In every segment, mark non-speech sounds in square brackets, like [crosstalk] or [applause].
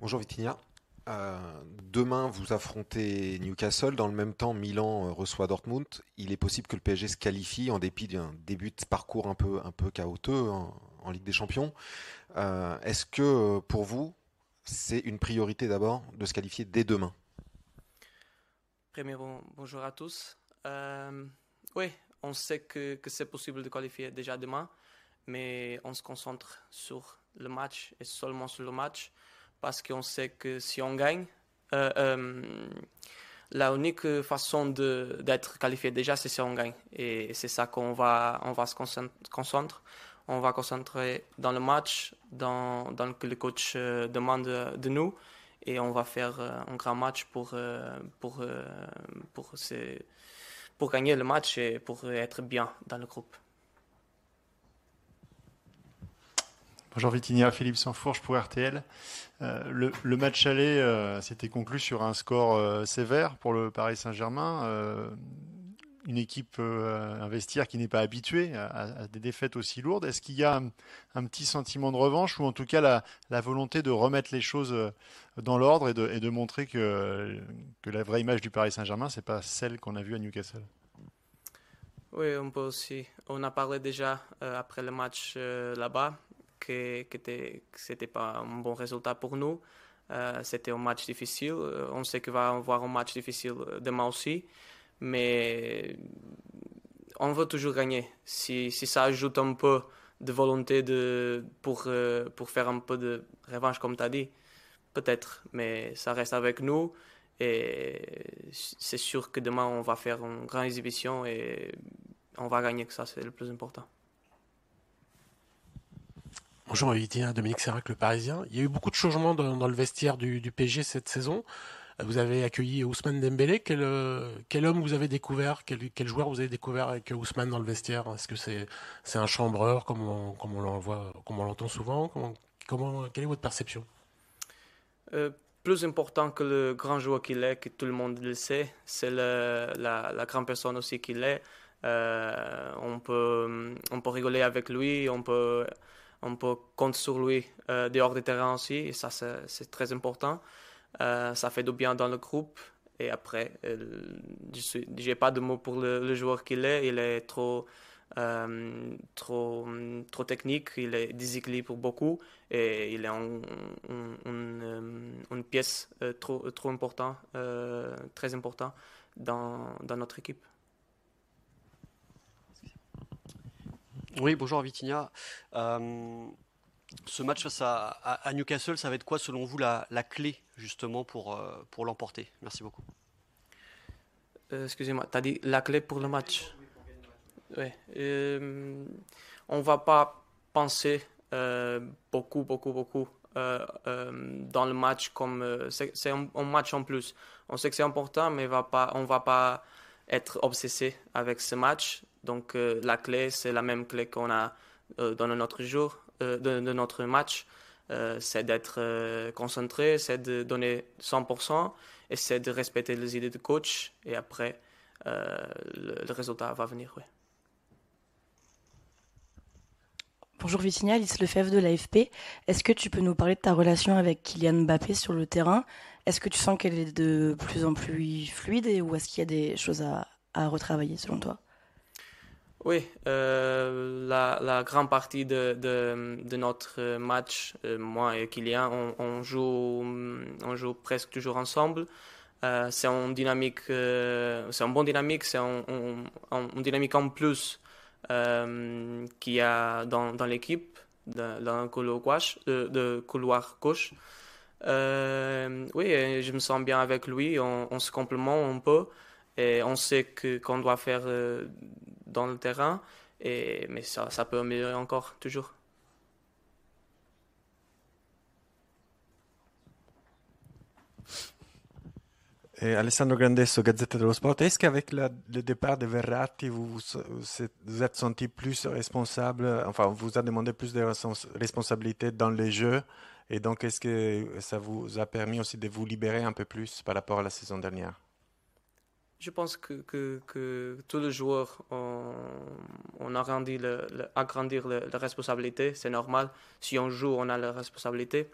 Bonjour Vitinia. Euh, demain, vous affrontez Newcastle. Dans le même temps, Milan euh, reçoit Dortmund. Il est possible que le PSG se qualifie en dépit d'un début de parcours un peu, un peu chaotique en, Ligue des Champions. Euh, est-ce que pour vous, c'est une priorité d'abord de se qualifier dès demain? Premier bonjour à tous. oui, on sait que, que c'est possible de qualifier déjà demain, mais on se concentre sur le match et seulement sur le match parce qu'on sait que si on gagne, euh, euh, la unique façon d'être qualifié déjà, c'est si on gagne. Et c'est ça qu'on va, on va se concentrer. On va concentrer dans le match, dans, dans que le coach euh, demande de nous. Et on va faire un grand match pour, pour, pour, pour gagner le match et pour être bien dans le groupe. Bonjour Vitinia, Philippe Sanfourche pour RTL. Euh, le, match aller euh, s'était conclu sur un score euh, sévère pour le Paris Saint-Germain. une équipe, un vestiaire qui n'est pas habitué à, des défaites aussi lourdes. Est-ce qu'il y a un, petit sentiment de revanche ou en tout cas la, volonté de remettre les choses dans l'ordre et de, montrer que, que la vraie image du Paris Saint-Germain, c'est pas celle qu'on a vue à Newcastle? Oui, on peut aussi. On a parlé déjà après le match là-bas que, ce n'était pas un bon résultat pour nous. Euh, c'était un match difficile. Euh, on sait qu'il va y avoir un match difficile demain aussi. Mais on veut toujours gagner. Si, si ça ajoute un peu de volonté de, pour, euh, pour faire un peu de revanche, comme tu as dit, peut-être. Mais ça reste avec nous. Et c'est sûr que demain, on va faire une grande exhibition et on va gagner, que ça, c'est le plus important. Bonjour Dominique Serrac, le Parisien. Il y a eu beaucoup de changements dans, le vestiaire du, du, PSG cette saison. Vous avez accueilli Ousmane Dembélé. Quel, quel homme vous avez découvert? Quel, joueur vous avez découvert avec Ousmane dans le vestiaire? Est-ce que c'est un chambreur comme on, l'entend souvent? Quelle est votre perception? Euh, Plus important que le grand joueur qu'il est, que tout le monde le sait, c'est la, la, grande personne aussi qu'il est. Euh, on, peut, on peut rigoler avec lui, on peut on peut compter sur lui euh, dehors des terrains aussi, et ça c'est très important. Euh, ça fait du bien dans le groupe. Et après, euh, je n'ai pas de mots pour le, joueur qu'il est. Il est trop, trop, trop technique, il est déséquilibré pour beaucoup et il est une pièce trop, trop importante, très importante dans, dans notre équipe. Oui, bonjour Vitinia. Euh, ce match face à, Newcastle, ça va être quoi selon vous la, clé justement pour, euh, pour l'emporter? Merci beaucoup. Euh, excusez-moi, tu as dit la clé pour le match? Oui. on ne va pas penser beaucoup, beaucoup, beaucoup dans le match comme c'est un, match en plus. On sait que c'est important, mais va pas, on ne va pas être obsédé avec ce match. Donc euh, la clé, c'est la même clé qu'on a euh, dans notre jour, euh, de, notre match. c'est d'être concentré, c'est de donner 100% et c'est de respecter les idées du coach. Et après, le, résultat va venir. Bonjour Vitinia, Alice Lefebvre de l'AFP. Est-ce que tu peux nous parler de ta relation avec Kylian Mbappé sur le terrain? Est-ce que tu sens qu'elle est de plus en plus fluide ou est-ce qu'il y a des choses à retravailler selon toi? Oui, euh, la, grande partie de, notre match, euh, moi et Kylian, on, joue, presque toujours ensemble. Euh, c'est une dynamique, c'est un bon dynamique, c'est un, une dynamique en plus qu'il y a dans, dans l'équipe, dans, le couloir gauche. De, couloir gauche. oui, je me sens bien avec lui, on, on se complémente un peu et on sait que qu'on doit faire dans le terrain, mais ça, peut améliorer encore, toujours. Et Alessandro Grandesso, Gazette dello Sport, est-ce qu'avec le départ de Verratti, vous vous êtes senti plus responsable, enfin, vous a demandé plus de responsabilités dans les jeux, et donc est-ce que ça vous a permis aussi de vous libérer un peu plus par rapport à la saison dernière? Je pense que, que, tous les joueurs ont, on agrandi le, agrandir la responsabilité, c'est normal. Si on joue, on a la responsabilité.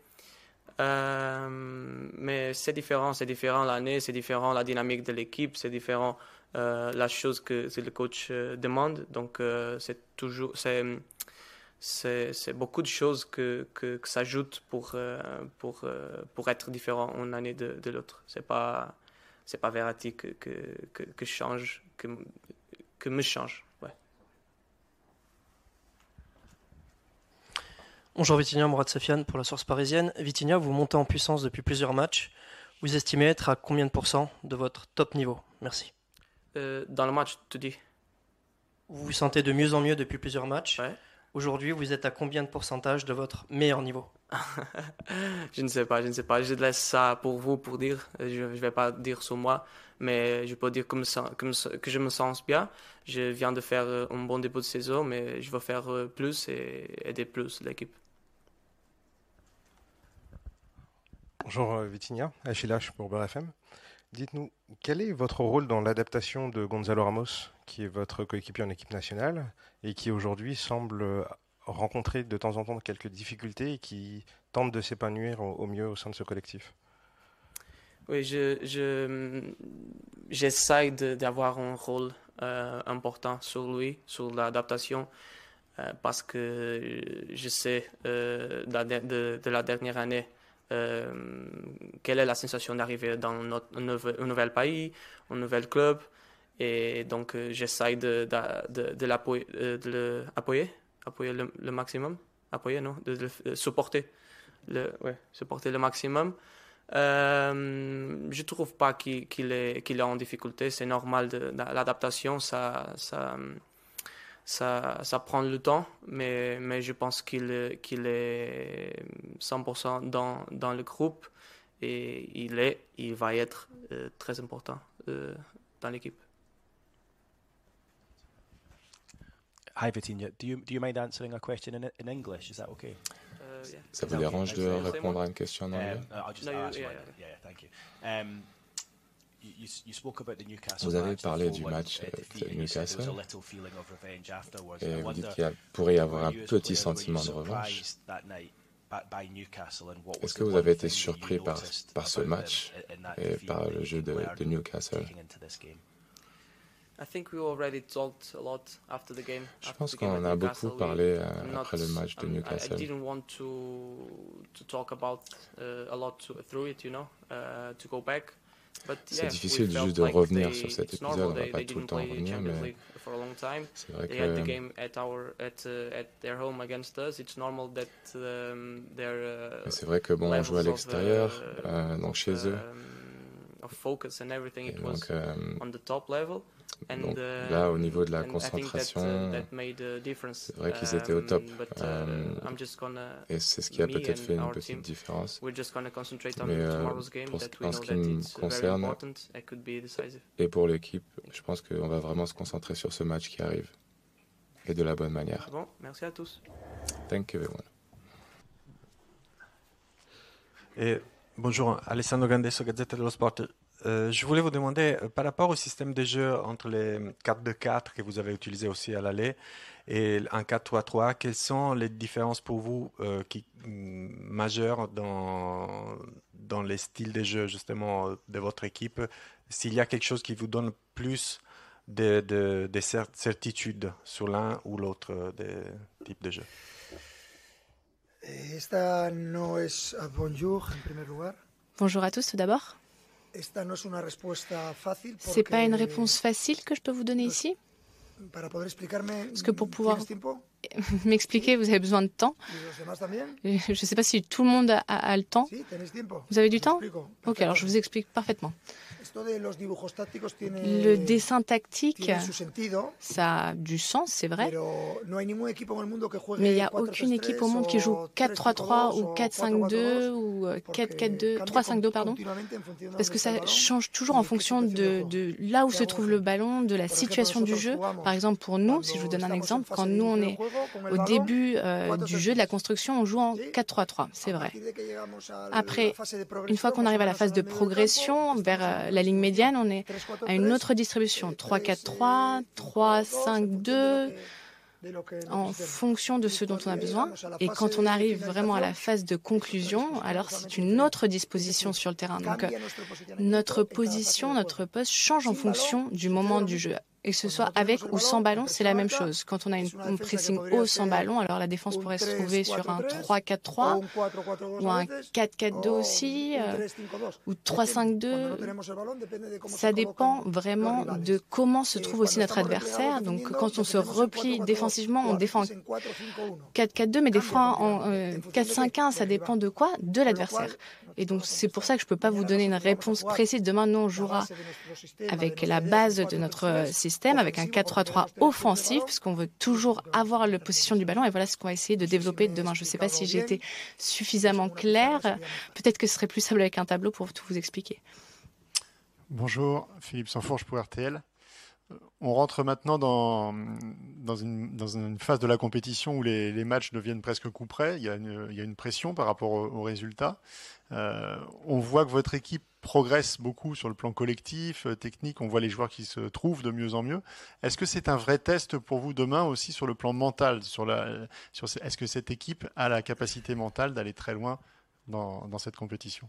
mais c'est différent, c'est différent l'année, c'est différent la dynamique de l'équipe, c'est différent la chose que, le coach demande. Donc c'est toujours, c'est, c'est, beaucoup de choses que, que, que s'ajoutent pour, pour, pour être différent une année de, de l'autre. C'est pas c'est pas Verratti que, que, que, que, change, que, que me change. Ouais. Bonjour Vitinia, Mourad Safian pour la source parisienne. Vitinia, vous montez en puissance depuis plusieurs matchs. Vous estimez être à combien de pourcents de votre top niveau? Merci. Euh, dans le match, tu dis? Vous vous sentez de mieux en mieux depuis plusieurs matchs. Ouais. Aujourd'hui, vous êtes à combien de pourcentage de votre meilleur niveau? Je ne sais pas, je ne sais pas. Je laisse ça pour vous pour dire. Je ne vais pas dire sur moi, mais je peux dire que je me sens bien. Je viens de faire euh, un bon début de saison, mais je veux faire euh, plus et aider plus l'équipe. Bonjour euh, Vitinia, Achille H pour BRFM. Dites-nous, quel est votre rôle dans l'adaptation de Gonzalo Ramos, qui est votre coéquipier en équipe nationale et qui aujourd'hui semble rencontrer de temps en temps quelques difficultés et qui tente de s'épanouir au, mieux au sein de ce collectif Oui, je, j'essaie d'avoir un rôle euh, important sur lui, sur l'adaptation, euh, parce que je sais euh, de, la dernière année quelle est la sensation d'arriver dans un, nouvel, pays, un nouvel club. Et donc, j'essaie de, de l'appuyer, appuyer le, maximum, appuyer, non, de, supporter, le, ouais, supporter le maximum. Euh, je trouve pas qu'il, est, qu'il est en difficulté. C'est normal de, l'adaptation. Ça, ça, ça, ça prend le temps, mais, mais je pense qu'il qu'il est 100% dans, dans le groupe et il, est, il va être euh, très important euh, dans l'équipe. Hi Vitinha, do you, do you mind answering a question in, in English? Is that okay? Uh, yeah. Ça vous dérange de répondre à une question en anglais? Um, I'll just no, ask yeah, yeah. yeah, thank you. Um, vous avez parlé du match de Newcastle et vous dites qu'il pourrait y avoir un petit sentiment de revanche. Est-ce que vous avez été surpris par, par ce match et par le jeu de, de Newcastle? Je pense qu'on a beaucoup parlé euh, après le match de Newcastle. I didn't want to to talk about uh, a lot through it, you know, uh, to go back. C'est difficile juste de revenir sur cet épisode, on va pas tout le temps revenir, mais c'est vrai que c'est vrai que bon, on joue à l'extérieur, uh, euh, donc chez eux. Et donc, euh, donc uh, là, au niveau de la concentration, uh, c'est vrai qu'ils étaient au top. Um, um, et c'est ce qui a peut-être fait une petite différence. Mais euh, pour en ce qui me concerne, et pour l'équipe, je pense qu'on va vraiment se concentrer sur ce match qui arrive. Et de la bonne manière. Bon, merci à tous. Thank you everyone. Et bonjour, Alessandro Gandesso, Gazzetta dello Sport. Euh, je voulais vous demander, euh, par rapport au système de jeu entre les 4-2-4 que vous avez utilisé aussi à l'aller et un 4-3-3, quelles sont les différences pour vous euh, qui, mm, majeures dans, dans les styles de jeu justement de votre équipe? S'il y a quelque chose qui vous donne plus de, de, de certitude sur l'un ou l'autre des types de jeu Esta no es bonjour en primer lugar. Bonjour à tous tout d'abord. C'est pas une réponse facile que je peux vous donner ici? Parce que pour pouvoir [laughs] m'expliquer, vous avez besoin de temps. Je ne sais pas si tout le monde a, le temps. Vous avez du temps Ok, alors je vous explique parfaitement. Le dessin tactique, ça a du sens, c'est vrai. Mais il n'y a aucune équipe au monde qui joue 4-3-3 ou 4-5-2 ou 4-4-2, 3-5-2, pardon. Parce que ça change toujours en fonction de, de, là où se trouve le ballon, de la situation du jeu. Par exemple, pour nous, si je vous donne un exemple, quand nous on est au début euh, du jeu de la construction, on joue en 4-3-3, c'est vrai. Après, une fois qu'on arrive à la phase de progression vers euh, la ligne médiane, on est à une autre distribution, 3-4-3, 3-5-2. en fonction de ce dont on a besoin. Et quand on arrive vraiment à la phase de conclusion, alors c'est une autre disposition sur le terrain. Donc notre position, notre poste change en fonction du moment du jeu et que ce soit avec ou sans ballon, c'est la même chose. Quand on a une, un pressing haut sans ballon, alors la défense pourrait se trouver sur un 3-4-3 ou un 4-4-2 aussi, euh, ou 3-5-2. Ça dépend vraiment de comment se trouve aussi notre adversaire. Donc quand on se replie défensivement, on défend 4-4-2, mais des fois en 4-5-1, ça dépend de quoi? De l'adversaire. Et donc c'est pour ça que je ne peux pas vous donner une réponse précise. Demain, nous, on jouera avec la base de notre système, avec un 4-3-3 offensif, puisqu'on veut toujours avoir la possession du ballon. Et voilà ce qu'on va essayer de développer demain. Je ne sais pas si j'ai été suffisamment clair. Peut-être que ce serait plus simple avec un tableau pour tout vous expliquer. Bonjour, Philippe Sanfourche pour RTL. On rentre maintenant dans, une, phase de la compétition où les, matchs deviennent presque coup près. Il y a une, pression par rapport aux résultats. Euh, on voit que votre équipe progresse beaucoup sur le plan collectif, euh, technique. On voit les joueurs qui se trouvent de mieux en mieux. Est-ce que c'est un vrai test pour vous demain aussi sur le plan mental Est-ce que cette équipe a la capacité mentale d'aller très loin dans cette compétition?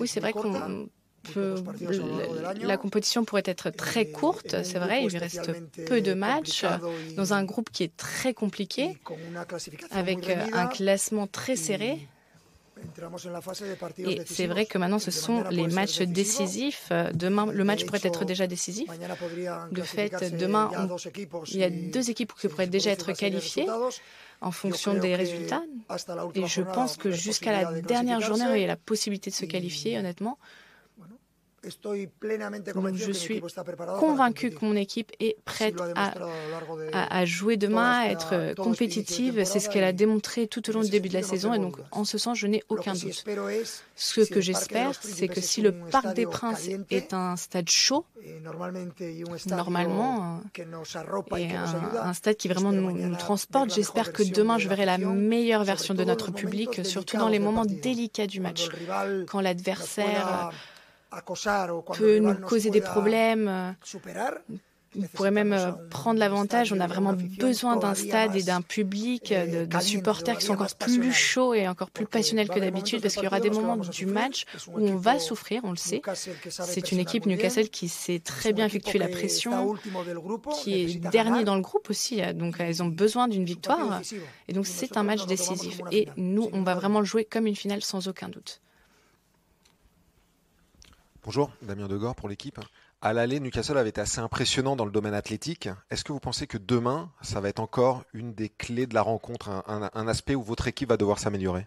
Oui, c'est vrai qu'on la compétition pourrait être très courte, c'est vrai, il lui reste peu de matchs dans un groupe qui est très compliqué, avec euh, un classement très serré. Et c'est vrai que maintenant, ce sont les matchs décisifs. Demain, le match pourrait être déjà décisif. De fait, demain, il y a deux équipes qui pourraient déjà être qualifiées en fonction des résultats. Et je pense que jusqu'à la dernière journée, il y a la possibilité de se qualifier, honnêtement. Je suis convaincu que mon équipe est prête à, jouer demain, à être compétitive. C'est ce qu'elle a démontré tout au long du début de la saison. Et donc, en ce sens, je n'ai aucun doute. Ce que j'espère, c'est que si le Parc des Princes est un stade chaud, normalement, et un, stade qui vraiment nous transporte, j'espère que demain, je verrai la meilleure version de notre public, surtout dans les moments délicats du match, quand l'adversaire peut nous causer des problèmes. On pourrait même euh, prendre l'avantage. On a vraiment besoin d'un stade et d'un public, de, supporters qui sont encore plus chauds et encore plus passionnels que d'habitude, parce qu'il y aura des moments du match où on va souffrir, on le sait. C'est une équipe Newcastle qui sait très bien effectuer la pression, qui est dernier dans le groupe aussi. Donc ils ont besoin d'une victoire. Et donc c'est un match décisif. Et nous, on va vraiment le jouer comme une finale sans aucun doute. Bonjour, Damien Degor pour l'équipe. À l'aller, Newcastle avait été assez impressionnant dans le domaine athlétique. Est-ce que vous pensez que demain, ça va être encore une des clés de la rencontre, un aspect où votre équipe va devoir s'améliorer?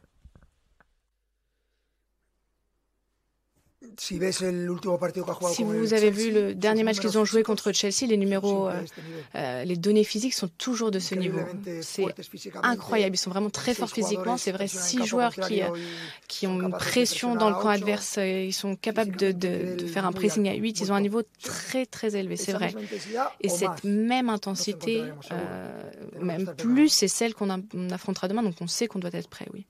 Si vous avez vu le dernier match qu'ils ont joué contre Chelsea, les numéros, euh, euh, les données physiques sont toujours de ce niveau. C'est incroyable. Ils sont vraiment très forts physiquement. C'est vrai, six joueurs qui, euh, qui ont une pression dans le camp adverse. Ils sont capables de, de, faire un pressing à 8. Ils ont un niveau très, très élevé. C'est vrai. Et cette même intensité, même plus, c'est celle qu'on affrontera demain. Donc on sait qu'on doit être prêt, oui.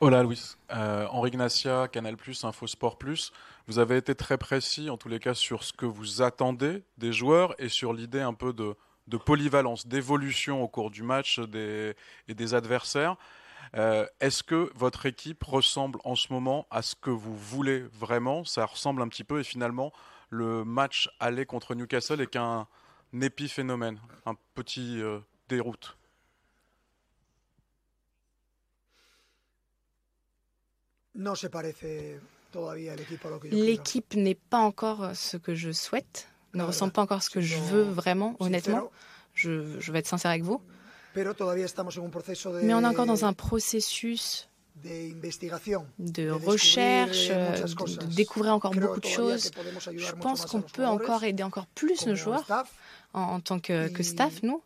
Hola Louis, euh, Henri Gnacia, Canal+, Infosport+. Vous avez été très précis en tous les cas sur ce que vous attendez des joueurs et sur l'idée un peu de, polyvalence, d'évolution au cours du match des, et des adversaires. Euh, est-ce que votre équipe ressemble en ce moment à ce que vous voulez vraiment? Ça ressemble un petit peu et finalement le match aller contre Newcastle est qu'un épiphénomène, un petit euh, déroute. L'équipe n'est pas encore ce que je souhaite, ne ressemble pas encore ce que je veux vraiment, honnêtement. Je, je vais être sincère avec vous. Mais on est encore dans un processus de recherche, de, découvrir encore beaucoup de choses. Je pense qu'on peut encore aider encore plus nos joueurs en, tant que, que staff, nous.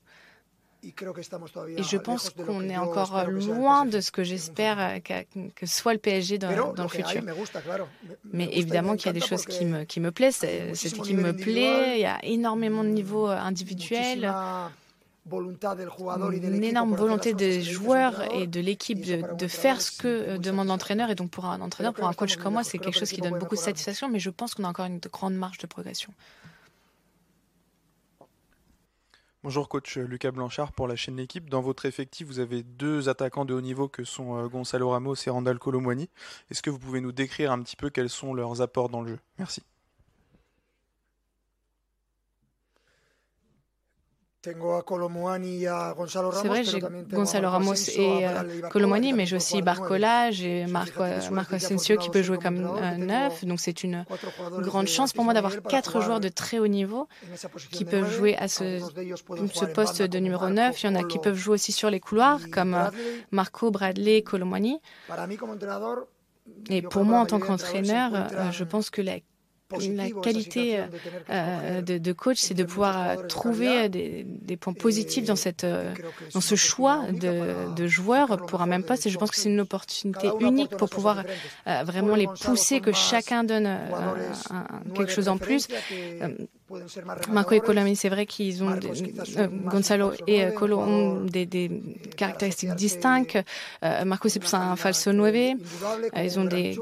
Et je pense qu'on est encore loin de ce que j'espère que, soit le PSG dans, dans le futur. Mais évidemment qu'il y a des choses qui me, qui me plaisent. Cette équipe me plaît. Il y a énormément de niveaux individuels. une énorme volonté des joueurs et de l'équipe de, faire ce que euh, demande l'entraîneur. Et donc pour un entraîneur, pour un coach comme moi, c'est quelque chose qui donne beaucoup de satisfaction, mais je pense qu'on a encore une grande marge de progression. Bonjour coach Lucas Blanchard pour la chaîne L'équipe. Dans votre effectif, vous avez deux attaquants de haut niveau que sont euh, Gonzalo Ramos et Randall Colomwani. Est-ce que vous pouvez nous décrire un petit peu quels sont leurs apports dans le jeu? Merci. C'est vrai, j'ai Gonzalo Ramos et euh, Colomani, mais j'ai aussi Barcola, j'ai Marco, Marco Asensio qui peut jouer comme euh, neuf. Donc c'est une grande chance pour moi d'avoir quatre joueurs de très haut niveau qui peuvent jouer à ce, ce poste de numéro 9. Il y en a qui peuvent jouer aussi sur les couloirs, comme euh, Marco, Bradley, Colomani. Et pour moi, en tant qu'entraîneur, je pense que la la qualité euh, euh, de, coach, c'est de pouvoir euh, trouver des, points positifs dans, cette, dans ce choix de, joueurs pour un même poste. Et je pense que c'est une opportunité unique pour pouvoir vraiment les pousser, que chacun donne quelque chose en plus. Marco et Colomé, c'est vrai qu'ils ont Gonzalo et Colo ont des, caractéristiques distinctes. Marco c'est plus un falso 9. ils ont des,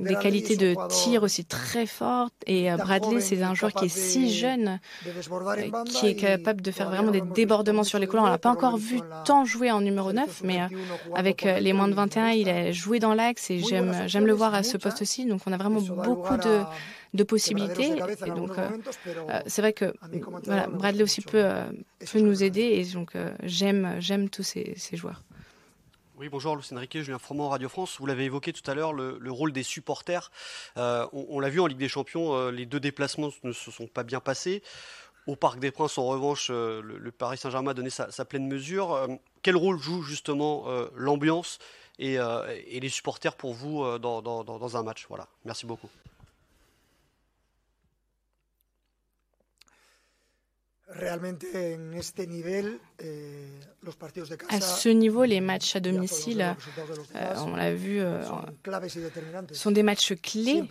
des qualités de tir aussi très forte. Et euh, Bradley, c'est un joueur qui est si jeune, euh, qui est capable de faire vraiment des débordements sur les couloirs. On l'a pas encore vu tant jouer en numéro 9, mais euh, avec les moins de 21, il a joué dans l'axe et j'aime, j'aime le voir à ce poste aussi. Donc on a vraiment beaucoup de de possibilités. Et donc, c'est vrai que voilà, Bradley aussi peut, peut nous aider. Et donc, j'aime, j'aime tous ces, ces joueurs. Oui, bonjour, Lucien Riquet, Julien Froment, Radio France. Vous l'avez évoqué tout à l'heure, le, rôle des supporters. Euh, on, l'a vu en Ligue des Champions, euh, les deux déplacements ne se sont pas bien passés. Au Parc des Princes, en revanche, euh, le, Paris Saint-Germain a donné sa, pleine mesure. quel rôle joue justement l'ambiance et, les supporters pour vous dans, dans un match? Voilà, merci beaucoup. À ce niveau, les matchs à domicile, euh, on l'a vu, euh, sont des matchs clés.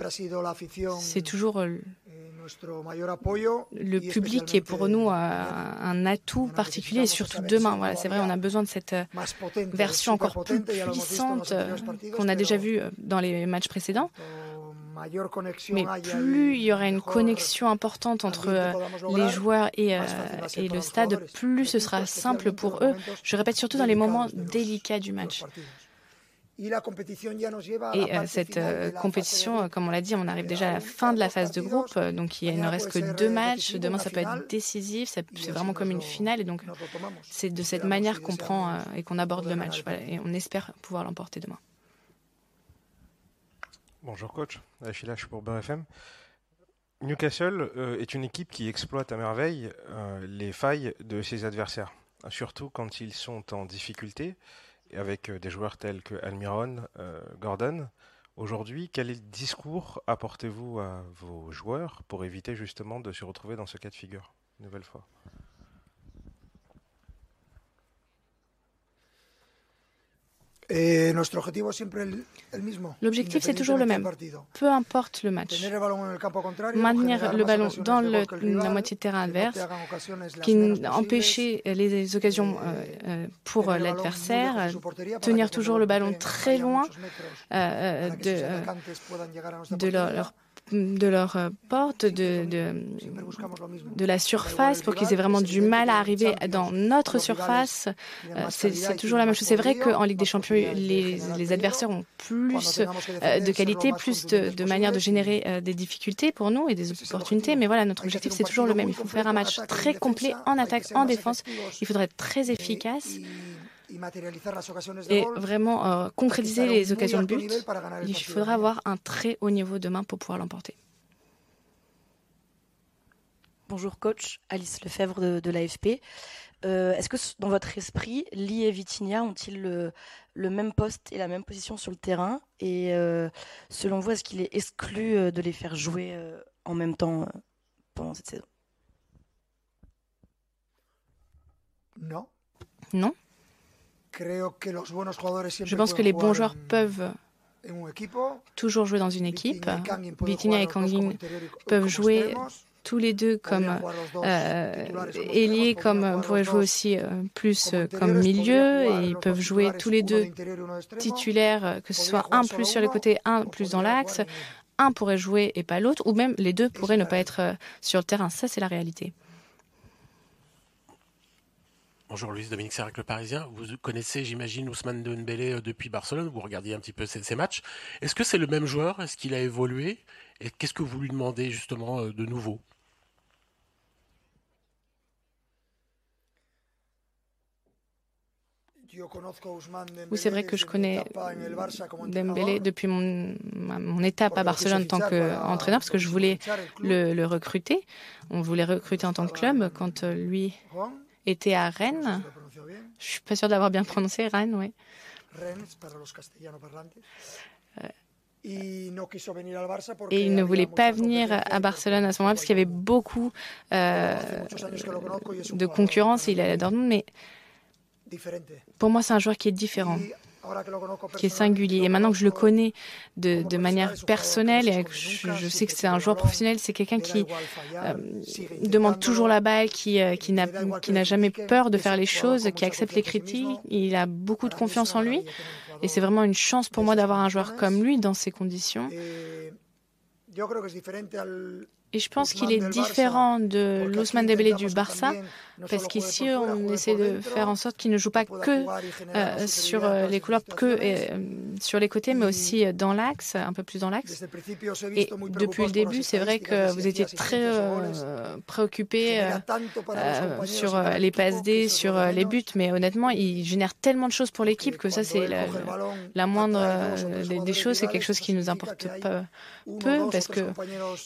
C'est toujours le public qui est pour nous euh, un atout particulier, et surtout demain. Voilà, c'est vrai, on a besoin de cette version encore plus puissante qu'on a déjà vue dans les matchs précédents. Mais plus il y aura une connexion importante entre euh, les joueurs et, euh, et le stade, plus ce sera simple pour eux. Je répète surtout dans les moments délicats du match. Et euh, cette compétition, comme on l'a dit, on arrive déjà à la fin de la phase de groupe, donc il ne reste que deux matchs. Demain, ça peut être décisif, c'est vraiment comme une finale, et donc c'est de cette manière qu'on prend et qu'on aborde le match. et on espère pouvoir l'emporter demain. Bonjour coach, Achille H pour BFM. Newcastle euh, est une équipe qui exploite à merveille euh, les failles de ses adversaires, surtout quand ils sont en difficulté, avec euh, des joueurs tels que Almiron, Gordon. Aujourd'hui, quel discours apportez-vous à vos joueurs pour éviter justement de se retrouver dans ce cas de figure, une nouvelle fois? L'objectif, c'est toujours le même, peu importe le match. Maintenir le ballon dans la moitié de terrain adverse, qui empêcher les occasions euh, euh, pour l'adversaire, tenir toujours le ballon très loin euh, de, de leur de leur euh, porte, de, de, la surface, pour qu'ils aient vraiment du mal à arriver dans notre surface. Euh, c'est toujours la même chose. C'est vrai qu'en Ligue des Champions, les, adversaires ont plus euh, de qualité, plus de, manière de générer des difficultés pour nous et des opportunités. Mais voilà, notre objectif, c'est toujours le même. Il faut faire un match très complet en attaque, en défense. Il faudrait être très efficace et vraiment euh, concrétiser les occasions de but, il faudra avoir un très haut niveau demain pour pouvoir l'emporter. Bonjour coach, Alice Lefebvre de, de l'AFP. Euh, est-ce que dans votre esprit, Lee et Vitinha ont-ils le, même poste et la même position sur le terrain? Et euh, selon vous, est-ce qu'il est exclu de les faire jouer en même temps pendant cette saison? Non. Non je pense que les bons joueurs peuvent toujours jouer dans une équipe. Vitinha et Kangin peuvent jouer tous les deux comme euh, ailiers, comme pourraient jouer aussi plus comme milieu, et ils peuvent jouer tous les deux titulaires, que ce soit un plus sur les côtés, un plus dans l'axe. Un pourrait jouer et pas l'autre, ou même les deux pourraient ne pas être sur le terrain. Ça, c'est la réalité. Bonjour Luis Dominique Serrac, le Parisien. Vous connaissez, j'imagine, Ousmane Dembélé depuis Barcelone. Vous regardiez un petit peu ses, matchs. Est-ce que c'est le même joueur? Est-ce qu'il a évolué? Et qu'est-ce que vous lui demandez justement de nouveau? Oui, c'est vrai que je connais Dembélé depuis mon, mon étape à Barcelone en tant qu'entraîneur, parce que je voulais le, le, recruter. On voulait recruter en tant que club quand euh, lui était à Rennes. Je suis pas sûre d'avoir bien prononcé Rennes, oui. Euh, et il ne voulait pas venir à Barcelone à ce moment-là parce qu'il y avait beaucoup euh, de concurrence et il allait à Dortmund. Mais pour moi, c'est un joueur qui est différent qui est singulier. Et maintenant que je le connais de, de manière personnelle et que je, sais que c'est un joueur professionnel, c'est quelqu'un qui euh, demande toujours la balle, qui, euh, qui n'a jamais peur de faire les choses, qui accepte les critiques. Il a beaucoup de confiance en lui. Et c'est vraiment une chance pour moi d'avoir un joueur comme lui dans ces conditions. Et je pense qu'il est différent de l'Ousmane Dembélé du Barça, parce qu'ici, on essaie de faire en sorte qu'il ne joue pas que euh, sur euh, les couloirs, que euh, sur les côtés, mais aussi dans l'axe, un peu plus dans l'axe. Et depuis le début, c'est vrai que vous étiez très préoccupé sur les passes D, sur les buts, mais honnêtement, il génère tellement de choses pour l'équipe que ça, c'est la, moindre des, choses, c'est quelque chose qui nous importe peu, peu parce qu'il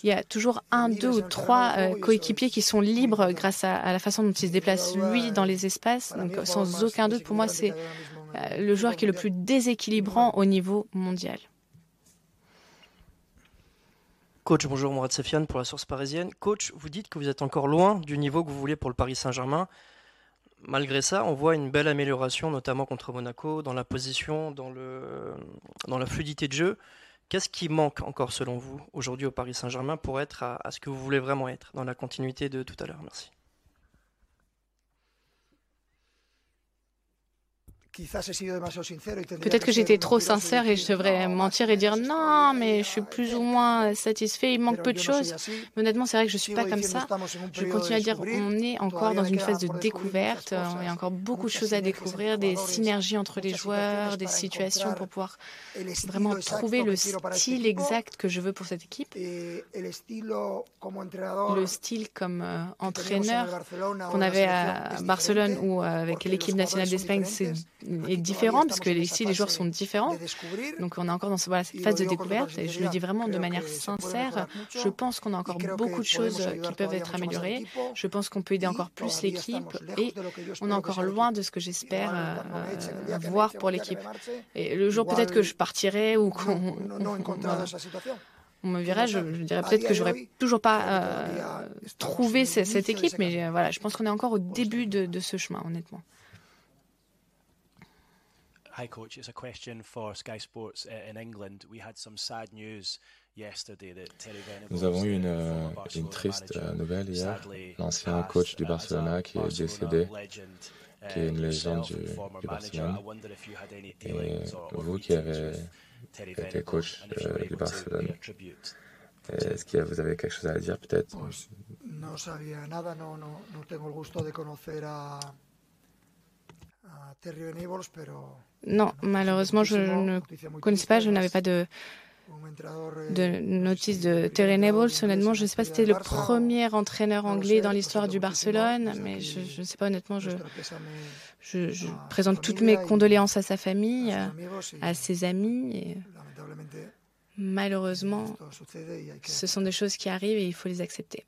y a toujours un, deux ou trois coéquipiers qui sont libres grâce à, à la façon dont ils se déplace lui dans les espaces. Donc sans aucun doute, pour moi, c'est euh, le joueur qui est le plus déséquilibrant au niveau mondial. Coach, bonjour, Mourad Safiane pour la source parisienne. Coach, vous dites que vous êtes encore loin du niveau que vous voulez pour le Paris Saint-Germain. Malgré ça, on voit une belle amélioration, notamment contre Monaco, dans la position, dans, le, dans la fluidité de jeu. Qu'est-ce qui manque encore, selon vous, aujourd'hui au Paris Saint-Germain pour être à, ce que vous voulez vraiment être, dans la continuité de tout à l'heure? Merci. Peut-être que j'étais trop sincère et je devrais mentir et dire non, mais je suis plus ou moins satisfait, il manque peu de choses. Mais honnêtement, c'est vrai que je ne suis pas comme ça. Je continue à dire on est encore dans une phase de découverte. Il y a encore beaucoup de choses à découvrir, des synergies entre les joueurs, des situations pour pouvoir vraiment trouver le style exact que je veux pour cette équipe. Le style comme euh, entraîneur qu'on avait à Barcelone ou avec l'équipe nationale d'Espagne, c'est est différent parce que ici les joueurs sont différents. Donc on est encore dans cette phase de découverte et je le dis vraiment de manière sincère. Je pense qu'on a encore beaucoup de choses qui peuvent être améliorées. Je pense qu'on peut aider encore plus l'équipe et on est encore loin de ce que j'espère euh, voir pour l'équipe. Et le jour peut-être que je partirai ou qu'on on me verra, je, dirais peut-être que j'aurais toujours pas euh, trouvé cette, équipe, mais euh, voilà, je pense qu'on est encore au début de, de ce chemin, honnêtement. Hi, coach. It's a question for Sky Sports uh, in England. We had some sad news Nous avons eu une, euh, une triste euh, nouvelle hier. L'ancien coach du Barcelona qui est décédé, qui est une légende du, du Barcelone. Et vous qui avez été coach euh, du Barcelone, est-ce que vous avez quelque chose à dire peut-être? Non, malheureusement, je ne connaissais pas, je n'avais pas de, de notice de Terry Nables. Honnêtement, je ne sais pas si c'était le premier entraîneur anglais dans l'histoire du Barcelone, mais je ne sais pas, honnêtement, je, je, présente toutes mes condoléances à sa famille, à, ses amis. Et malheureusement, ce sont des choses qui arrivent et il faut les accepter.